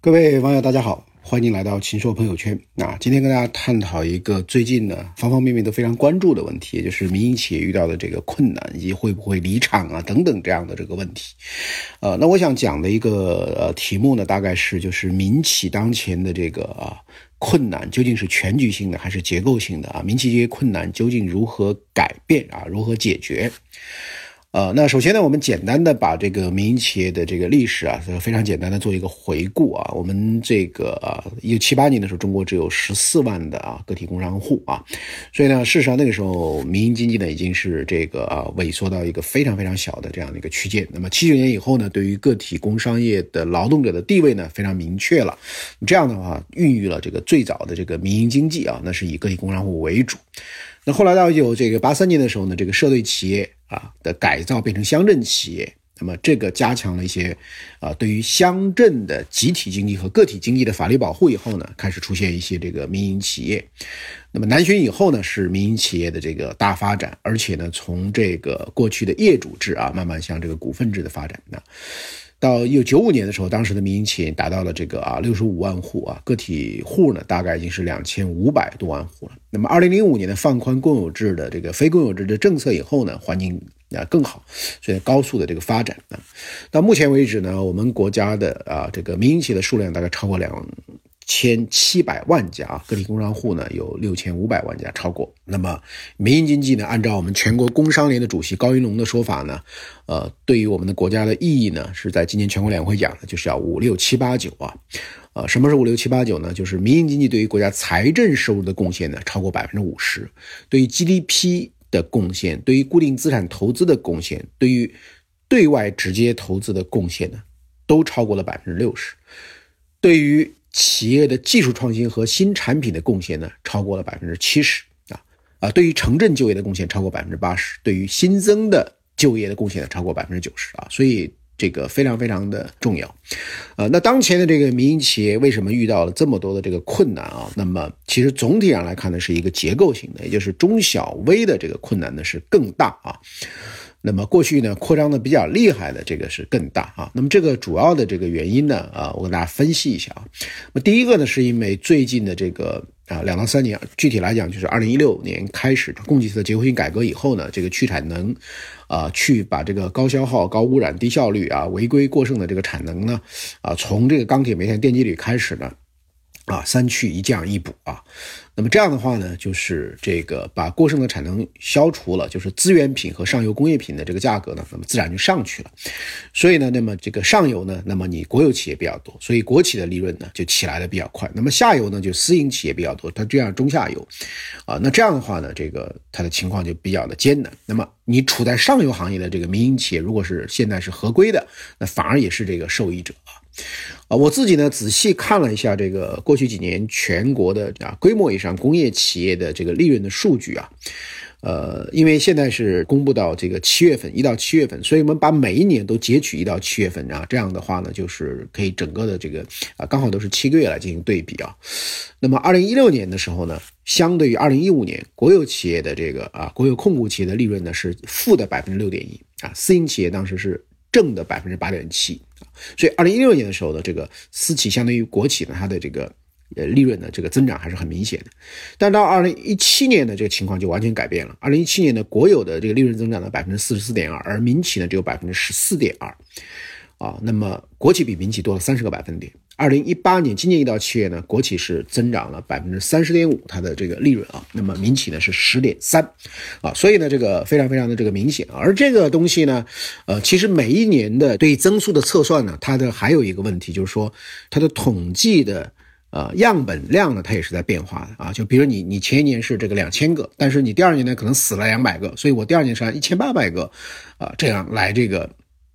各位网友，大家好，欢迎来到秦说朋友圈。那今天跟大家探讨一个最近呢方方面面都非常关注的问题，也就是民营企业遇到的这个困难以及会不会离场啊等等这样的这个问题。呃，那我想讲的一个呃题目呢，大概是就是民企当前的这个啊困难究竟是全局性的还是结构性的啊？民企这些困难究竟如何改变啊？如何解决？呃，那首先呢，我们简单的把这个民营企业的这个历史啊，非常简单的做一个回顾啊。我们这个啊，一九七八年的时候，中国只有十四万的啊个体工商户啊，所以呢，事实上那个时候民营经济呢已经是这个啊萎缩到一个非常非常小的这样的一个区间。那么七九年以后呢，对于个体工商业的劳动者的地位呢非常明确了，这样的话孕育了这个最早的这个民营经济啊，那是以个体工商户为主。那后来到有这个八三年的时候呢，这个社队企业啊的改造变成乡镇企业，那么这个加强了一些啊对于乡镇的集体经济和个体经济的法律保护以后呢，开始出现一些这个民营企业。那么南巡以后呢，是民营企业的这个大发展，而且呢，从这个过去的业主制啊，慢慢向这个股份制的发展呢。到一九九五年的时候，当时的民营企业达到了这个啊六十五万户啊，个体户呢大概已经是两千五百多万户了。那么二零零五年的放宽公有制的这个非公有制的政策以后呢，环境啊更好，所以高速的这个发展啊，到目前为止呢，我们国家的啊这个民营企业的数量大概超过两。千七百万家啊，个体工商户呢有六千五百万家，超过。那么民营经济呢，按照我们全国工商联的主席高云龙的说法呢，呃，对于我们的国家的意义呢，是在今年全国两会讲的，就是要五六七八九啊，呃，什么是五六七八九呢？就是民营经济对于国家财政收入的贡献呢，超过百分之五十；对于 GDP 的贡献，对于固定资产投资的贡献，对于对外直接投资的贡献呢，都超过了百分之六十；对于企业的技术创新和新产品的贡献呢，超过了百分之七十啊啊！对于城镇就业的贡献超过百分之八十，对于新增的就业的贡献呢，超过百分之九十啊！所以这个非常非常的重要，呃，那当前的这个民营企业为什么遇到了这么多的这个困难啊？那么其实总体上来看呢，是一个结构性的，也就是中小微的这个困难呢是更大啊。那么过去呢，扩张的比较厉害的这个是更大啊。那么这个主要的这个原因呢，啊，我跟大家分析一下啊。那么第一个呢，是因为最近的这个啊两到三年，具体来讲就是二零一六年开始供给侧结构性改革以后呢，这个去产能，啊，去把这个高消耗、高污染、低效率啊、违规过剩的这个产能呢，啊，从这个钢铁、煤炭、电机铝开始呢。啊，三去一降一补啊，那么这样的话呢，就是这个把过剩的产能消除了，就是资源品和上游工业品的这个价格呢，那么自然就上去了。所以呢，那么这个上游呢，那么你国有企业比较多，所以国企的利润呢就起来的比较快。那么下游呢，就私营企业比较多，它这样中下游，啊，那这样的话呢，这个它的情况就比较的艰难。那么你处在上游行业的这个民营企业，如果是现在是合规的，那反而也是这个受益者。啊，我自己呢仔细看了一下这个过去几年全国的啊规模以上工业企业的这个利润的数据啊，呃，因为现在是公布到这个七月份，一到七月份，所以我们把每一年都截取一到七月份啊，这样的话呢，就是可以整个的这个啊刚好都是七个月来进行对比啊。那么二零一六年的时候呢，相对于二零一五年，国有企业的这个啊国有控股企业的利润呢是负的百分之六点一啊，私营企业当时是。正的百分之八点七，所以二零一六年的时候呢，这个私企相当于国企呢，它的这个呃利润的，这个增长还是很明显的。但到二零一七年的这个情况就完全改变了。二零一七年的国有的这个利润增长了百分之四十四点二，而民企呢只有百分之十四点二啊，那么国企比民企多了三十个百分点。二零一八年，今年一到七月呢，国企是增长了百分之三十点五，它的这个利润啊，那么民企呢是十点三，啊，所以呢这个非常非常的这个明显。而这个东西呢，呃，其实每一年的对增速的测算呢，它的还有一个问题就是说，它的统计的呃样本量呢，它也是在变化的啊。就比如你你前一年是这个两千个，但是你第二年呢可能死了两百个，所以我第二年是按一千八百个啊这样来这个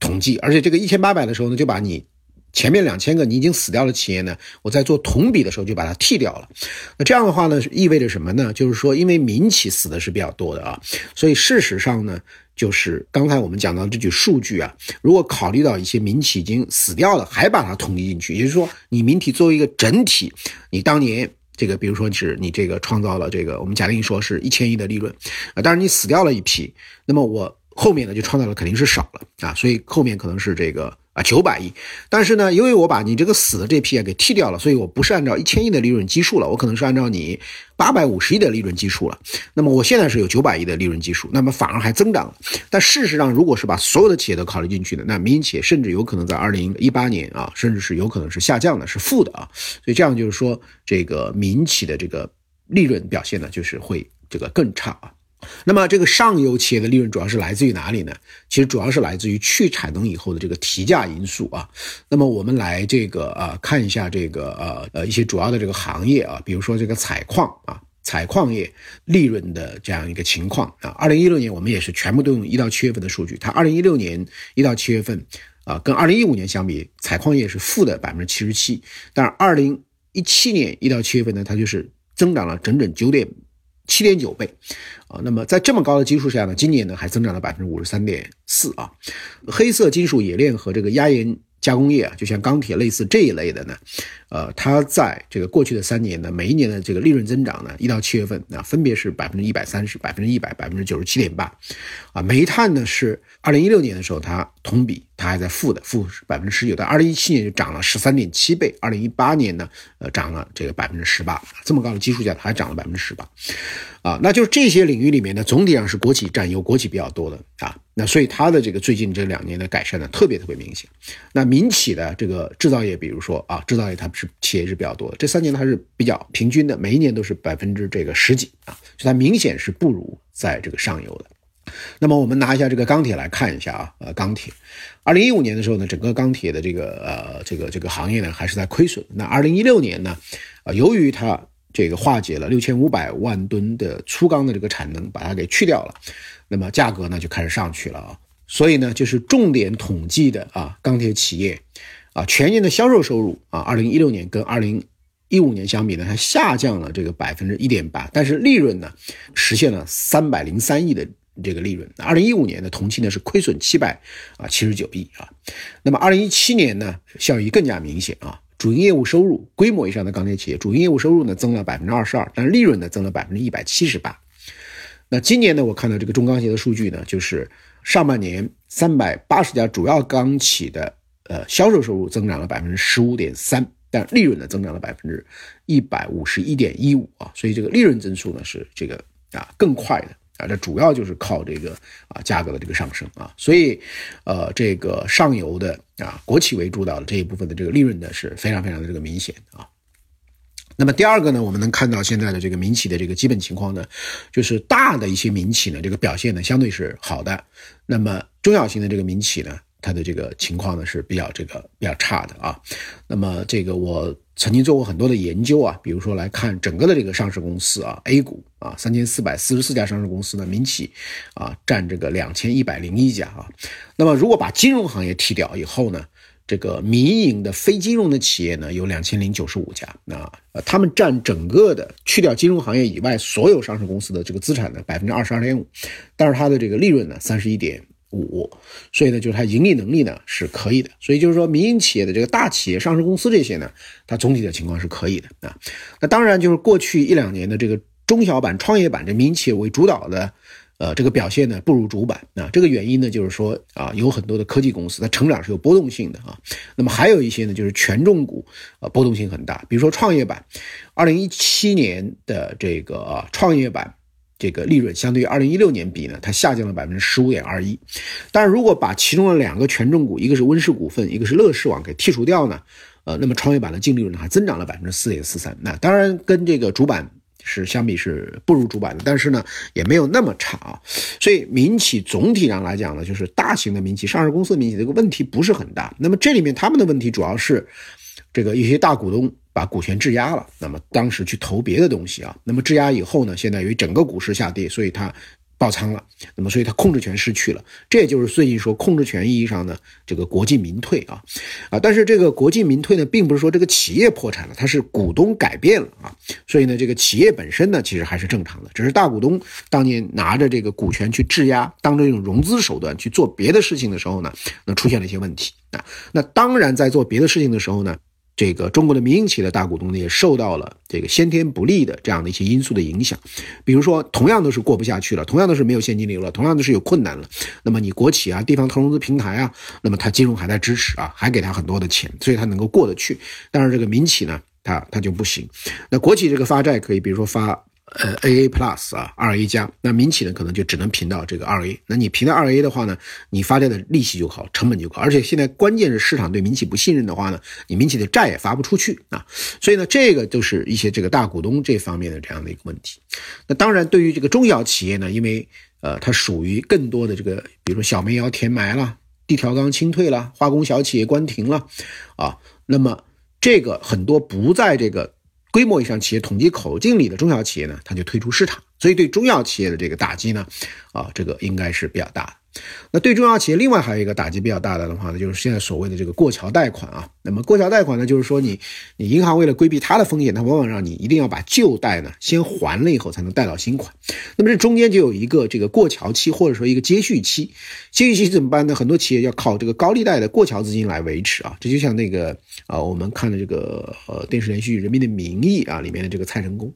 统计，而且这个一千八百的时候呢，就把你。前面两千个你已经死掉的企业呢，我在做同比的时候就把它剔掉了。那这样的话呢，意味着什么呢？就是说，因为民企死的是比较多的啊，所以事实上呢，就是刚才我们讲到这句数据啊，如果考虑到一些民企已经死掉了，还把它统计进去，也就是说，你民企作为一个整体，你当年这个，比如说是你这个创造了这个，我们假定说是一千亿的利润啊，当然你死掉了一批，那么我后面呢就创造了肯定是少了啊，所以后面可能是这个。啊，九百亿。但是呢，因为我把你这个死的这批啊给剔掉了，所以我不是按照一千亿的利润基数了，我可能是按照你八百五十亿的利润基数了。那么我现在是有九百亿的利润基数，那么反而还增长了。但事实上，如果是把所有的企业都考虑进去的，那民营企业甚至有可能在二零一八年啊，甚至是有可能是下降的，是负的啊。所以这样就是说，这个民企的这个利润表现呢，就是会这个更差啊。那么这个上游企业的利润主要是来自于哪里呢？其实主要是来自于去产能以后的这个提价因素啊。那么我们来这个呃看一下这个呃呃一些主要的这个行业啊，比如说这个采矿啊，采矿业利润的这样一个情况啊。二零一六年我们也是全部都用一到七月份的数据，它二零一六年一到七月份啊，跟二零一五年相比，采矿业是负的百分之七十七，但是二零一七年一到七月份呢，它就是增长了整整九点。七点九倍，啊，那么在这么高的基数下呢，今年呢还增长了百分之五十三点四啊。黑色金属冶炼和这个压延加工业啊，就像钢铁类似这一类的呢，呃，它在这个过去的三年呢，每一年的这个利润增长呢，一到七月份啊，分别是百分之一百三十、百分之一百、百分之九十七点八，啊，煤炭呢是二零一六年的时候它同比。它还在负的，负百分之十九，到二零一七年就涨了十三点七倍，二零一八年呢，呃，涨了这个百分之十八，这么高的基数下，它还涨了百分之十八，啊，那就是这些领域里面呢，总体上是国企占优，国企比较多的啊，那所以它的这个最近这两年的改善呢，特别特别明显。那民企的这个制造业，比如说啊，制造业它是企业是比较多的，这三年它是比较平均的，每一年都是百分之这个十几啊，所以它明显是不如在这个上游的。那么我们拿一下这个钢铁来看一下啊，呃，钢铁，二零一五年的时候呢，整个钢铁的这个呃这个这个行业呢还是在亏损。那二零一六年呢，啊，由于它这个化解了六千五百万吨的粗钢的这个产能，把它给去掉了，那么价格呢就开始上去了啊。所以呢，就是重点统计的啊，钢铁企业啊，全年的销售收入啊，二零一六年跟二零一五年相比呢，它下降了这个百分之一点八，但是利润呢实现了三百零三亿的。这个利润，二零一五年的同期呢是亏损七百啊七十九亿啊，那么二零一七年呢效益更加明显啊，主营业务收入规模以上的钢铁企业主营业务收入呢增了百分之二十二，但利润呢增了百分之一百七十八。那今年呢我看到这个中钢协的数据呢，就是上半年三百八十家主要钢企的呃销售收入增长了百分之十五点三，但利润呢增长了百分之一百五十一点一五啊，所以这个利润增速呢是这个啊更快的。啊，这主要就是靠这个啊价格的这个上升啊，所以，呃，这个上游的啊国企为主导的这一部分的这个利润呢是非常非常的这个明显啊。那么第二个呢，我们能看到现在的这个民企的这个基本情况呢，就是大的一些民企呢这个表现呢相对是好的，那么中小型的这个民企呢。它的这个情况呢是比较这个比较差的啊，那么这个我曾经做过很多的研究啊，比如说来看整个的这个上市公司啊，A 股啊，三千四百四十四家上市公司呢，民企啊占这个两千一百零一家啊，那么如果把金融行业剔掉以后呢，这个民营的非金融的企业呢有两千零九十五家，那呃他们占整个的去掉金融行业以外所有上市公司的这个资产的百分之二十二点五，但是它的这个利润呢三十一点。五，所以呢，就是它盈利能力呢是可以的，所以就是说民营企业的这个大企业、上市公司这些呢，它总体的情况是可以的啊。那当然就是过去一两年的这个中小板、创业板这民营企业为主导的，呃，这个表现呢不如主板啊。这个原因呢就是说啊，有很多的科技公司它成长是有波动性的啊。那么还有一些呢就是权重股啊波动性很大，比如说创业板，二零一七年的这个创业板。这个利润相对于二零一六年比呢，它下降了百分之十五点二一。但如果把其中的两个权重股，一个是温氏股份，一个是乐视网给剔除掉呢，呃，那么创业板的净利润还增长了百分之四点四三。那当然跟这个主板是相比是不如主板的，但是呢也没有那么差啊。所以民企总体上来讲呢，就是大型的民企、上市公司的民企这个问题不是很大。那么这里面他们的问题主要是这个一些大股东。把股权质押了，那么当时去投别的东西啊，那么质押以后呢，现在由于整个股市下跌，所以它爆仓了，那么所以它控制权失去了，这也就是最近说控制权意义上的这个国进民退啊。啊，但是这个国进民退呢，并不是说这个企业破产了，它是股东改变了啊，所以呢，这个企业本身呢，其实还是正常的，只是大股东当年拿着这个股权去质押，当这种融资手段去做别的事情的时候呢，那出现了一些问题。啊，那当然在做别的事情的时候呢。这个中国的民营企业的大股东呢，也受到了这个先天不利的这样的一些因素的影响，比如说，同样都是过不下去了，同样都是没有现金流了，同样都是有困难了，那么你国企啊、地方投融资平台啊，那么它金融还在支持啊，还给他很多的钱，所以它能够过得去。但是这个民企呢，它它就不行。那国企这个发债可以，比如说发。呃，A A Plus 啊，二 A 加，那民企呢可能就只能评到这个二 A。那你评到二 A 的话呢，你发债的利息就好，成本就高，而且现在关键是市场对民企不信任的话呢，你民企的债也发不出去啊。所以呢，这个就是一些这个大股东这方面的这样的一个问题。那当然，对于这个中小企业呢，因为呃，它属于更多的这个，比如说小煤窑填埋了，地条钢清退了，化工小企业关停了啊，那么这个很多不在这个。规模以上企业统计口径里的中小企业呢，它就退出市场，所以对中小企业的这个打击呢，啊，这个应该是比较大的。那对中小企业，另外还有一个打击比较大的的话呢，就是现在所谓的这个过桥贷款啊。那么过桥贷款呢，就是说你你银行为了规避它的风险，它往往让你一定要把旧贷呢先还了以后，才能贷到新款。那么这中间就有一个这个过桥期，或者说一个接续期。接续期怎么办呢？很多企业要靠这个高利贷的过桥资金来维持啊。这就像那个啊，我们看的这个呃电视连续剧《人民的名义》啊里面的这个蔡成功。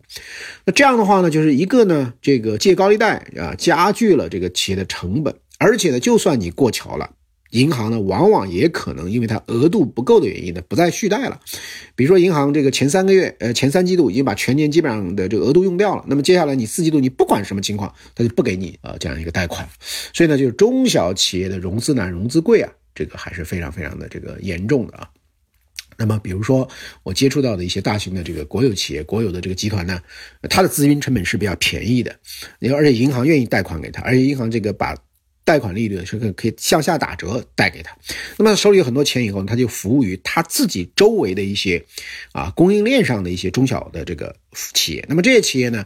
那这样的话呢，就是一个呢，这个借高利贷啊，加剧了这个企业的成本。而且呢，就算你过桥了，银行呢往往也可能因为它额度不够的原因呢，不再续贷了。比如说银行这个前三个月，呃前三季度已经把全年基本上的这个额度用掉了，那么接下来你四季度你不管什么情况，它就不给你呃这样一个贷款。所以呢，就是中小企业的融资难、融资贵啊，这个还是非常非常的这个严重的啊。那么比如说我接触到的一些大型的这个国有企业、国有的这个集团呢，它的资金成本是比较便宜的，而且银行愿意贷款给他，而且银行这个把贷款利率是可可以向下打折贷给他，那么手里有很多钱以后，他就服务于他自己周围的一些啊供应链上的一些中小的这个企业。那么这些企业呢，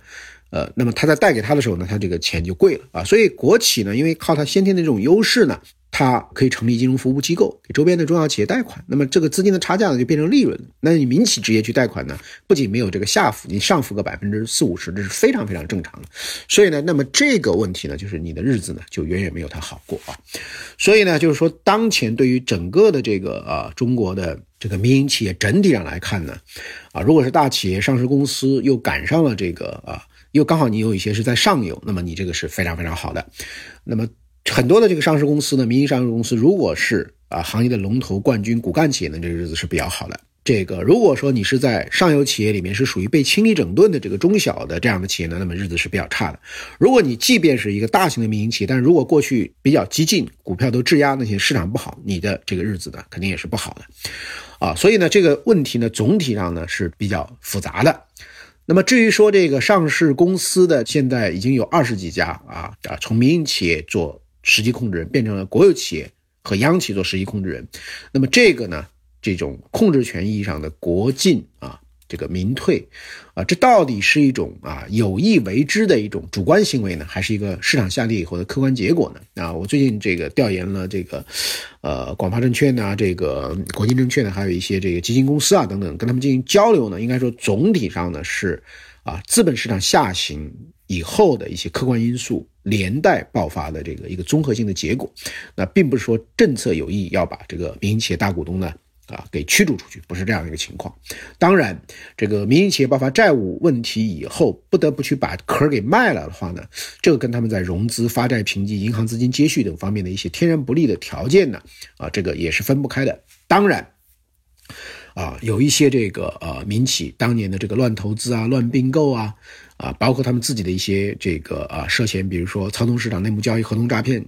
呃，那么他在贷给他的时候呢，他这个钱就贵了啊。所以国企呢，因为靠他先天的这种优势呢。它可以成立金融服务机构，给周边的中小企业贷款。那么这个资金的差价呢，就变成利润。那你民企直接去贷款呢，不仅没有这个下浮，你上浮个百分之四五十，这是非常非常正常的。所以呢，那么这个问题呢，就是你的日子呢，就远远没有它好过啊。所以呢，就是说，当前对于整个的这个啊中国的这个民营企业整体上来看呢，啊，如果是大企业上市公司又赶上了这个啊，又刚好你有一些是在上游，那么你这个是非常非常好的。那么。很多的这个上市公司呢，民营上市公司，如果是啊行业的龙头、冠军、骨干企业呢，这个日子是比较好的。这个如果说你是在上游企业里面是属于被清理整顿的这个中小的这样的企业呢，那么日子是比较差的。如果你即便是一个大型的民营企业，但是如果过去比较激进，股票都质押，那些市场不好，你的这个日子呢，肯定也是不好的。啊，所以呢，这个问题呢，总体上呢是比较复杂的。那么至于说这个上市公司的，现在已经有二十几家啊啊，从民营企业做。实际控制人变成了国有企业和央企做实际控制人，那么这个呢，这种控制权意义上的国进啊，这个民退啊，这到底是一种啊有意为之的一种主观行为呢，还是一个市场下跌以后的客观结果呢？啊，我最近这个调研了这个，呃，广发证券呐，这个国金证券呢，还有一些这个基金公司啊等等，跟他们进行交流呢，应该说总体上呢是啊资本市场下行。以后的一些客观因素连带爆发的这个一个综合性的结果，那并不是说政策有意要把这个民营企业大股东呢啊给驱逐出去，不是这样一个情况。当然，这个民营企业爆发债务问题以后，不得不去把壳给卖了的话呢，这个跟他们在融资、发债评级、银行资金接续等方面的一些天然不利的条件呢啊，这个也是分不开的。当然。啊，有一些这个呃民企当年的这个乱投资啊、乱并购啊，啊，包括他们自己的一些这个啊涉嫌，比如说操纵市场、内幕交易、合同诈骗、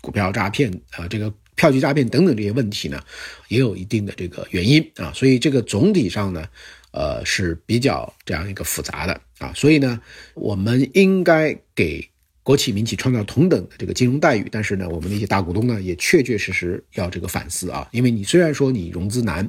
股票诈骗啊，这个票据诈骗等等这些问题呢，也有一定的这个原因啊，所以这个总体上呢，呃是比较这样一个复杂的啊，所以呢，我们应该给。国企民企创造同等的这个金融待遇，但是呢，我们那些大股东呢，也确确实实要这个反思啊，因为你虽然说你融资难，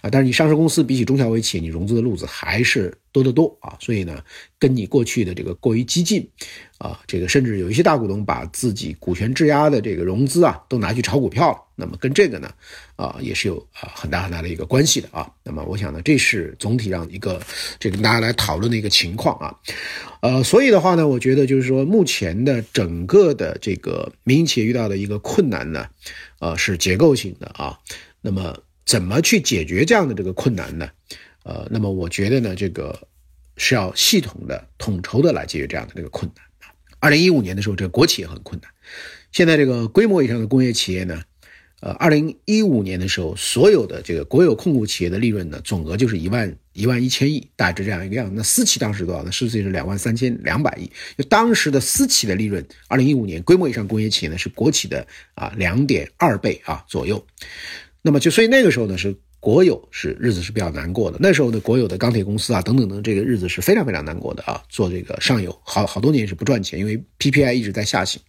啊，但是你上市公司比起中小微企业，你融资的路子还是。多得多啊，所以呢，跟你过去的这个过于激进，啊，这个甚至有一些大股东把自己股权质押的这个融资啊，都拿去炒股票了。那么跟这个呢，啊，也是有啊很大很大的一个关系的啊。那么我想呢，这是总体上一个这个大家来讨论的一个情况啊。呃，所以的话呢，我觉得就是说，目前的整个的这个民营企业遇到的一个困难呢，呃，是结构性的啊。那么怎么去解决这样的这个困难呢？呃，那么我觉得呢，这个是要系统的、统筹的来解决这样的这个困难。二零一五年的时候，这个国企也很困难。现在这个规模以上的工业企业呢，呃，二零一五年的时候，所有的这个国有控股企业的利润呢，总额就是一万一万一千亿，大致这样一个样。那私企当时多少呢？实际是两万三千两百亿。就当时的私企的利润，二零一五年规模以上工业企业呢，是国企的啊两点二倍啊左右。那么就所以那个时候呢是国有是日子是比较难过的，那时候的国有的钢铁公司啊等等等这个日子是非常非常难过的啊，做这个上游好好多年是不赚钱，因为 PPI 一直在下行。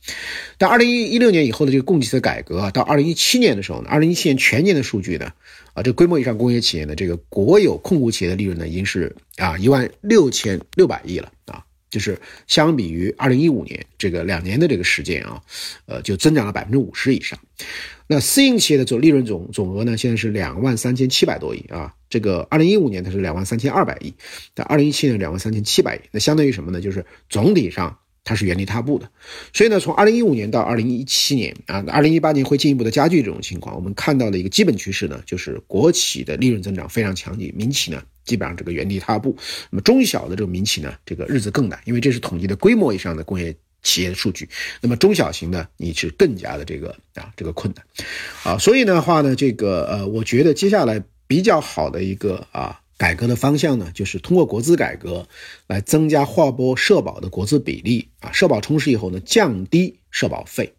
但二零一一六年以后的这个供给侧改革啊，到二零一七年的时候呢，二零一七年全年的数据呢，啊这规模以上工业企业呢，这个国有控股企业的利润呢已经是啊一万六千六百亿了啊。就是相比于二零一五年这个两年的这个时间啊，呃，就增长了百分之五十以上。那私营企业的总利润总总额呢，现在是两万三千七百多亿啊。这个二零一五年它是两万三千二百亿，但二零一七年两万三千七百亿，那相当于什么呢？就是总体上它是原地踏步的。所以呢，从二零一五年到二零一七年啊，二零一八年会进一步的加剧这种情况。我们看到的一个基本趋势呢，就是国企的利润增长非常强劲，民企呢。基本上这个原地踏步，那么中小的这个民企呢，这个日子更难，因为这是统计的规模以上的工业企业的数据。那么中小型的你是更加的这个啊这个困难，啊，所以的话呢，这个呃，我觉得接下来比较好的一个啊改革的方向呢，就是通过国资改革来增加划拨社保的国资比例啊，社保充实以后呢，降低社保费。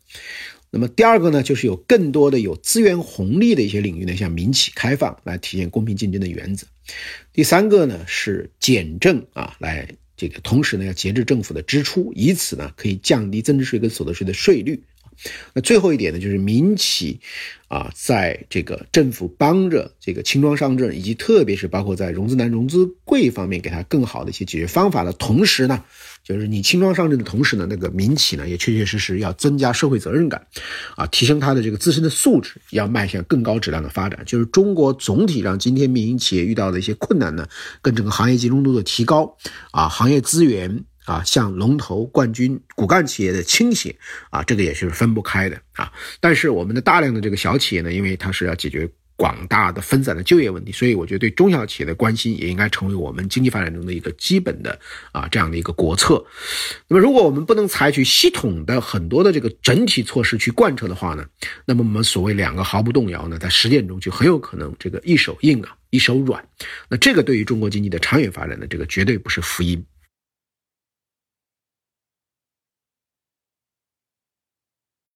那么第二个呢，就是有更多的有资源红利的一些领域呢，向民企开放，来体现公平竞争的原则。第三个呢是减政啊，来这个同时呢要节制政府的支出，以此呢可以降低增值税跟所得税的税率。那最后一点呢，就是民企啊，在这个政府帮着这个轻装上阵，以及特别是包括在融资难、融资贵方面，给他更好的一些解决方法的同时呢。就是你轻装上阵的同时呢，那个民企呢也确确实实要增加社会责任感，啊，提升它的这个自身的素质，要迈向更高质量的发展。就是中国总体上今天民营企业遇到的一些困难呢，跟整个行业集中度的提高，啊，行业资源啊向龙头、冠军、骨干企业的倾斜，啊，这个也是分不开的啊。但是我们的大量的这个小企业呢，因为它是要解决。广大的分散的就业问题，所以我觉得对中小企业的关心也应该成为我们经济发展中的一个基本的啊这样的一个国策。那么，如果我们不能采取系统的很多的这个整体措施去贯彻的话呢，那么我们所谓两个毫不动摇呢，在实践中就很有可能这个一手硬啊，一手软。那这个对于中国经济的长远发展呢，这个绝对不是福音。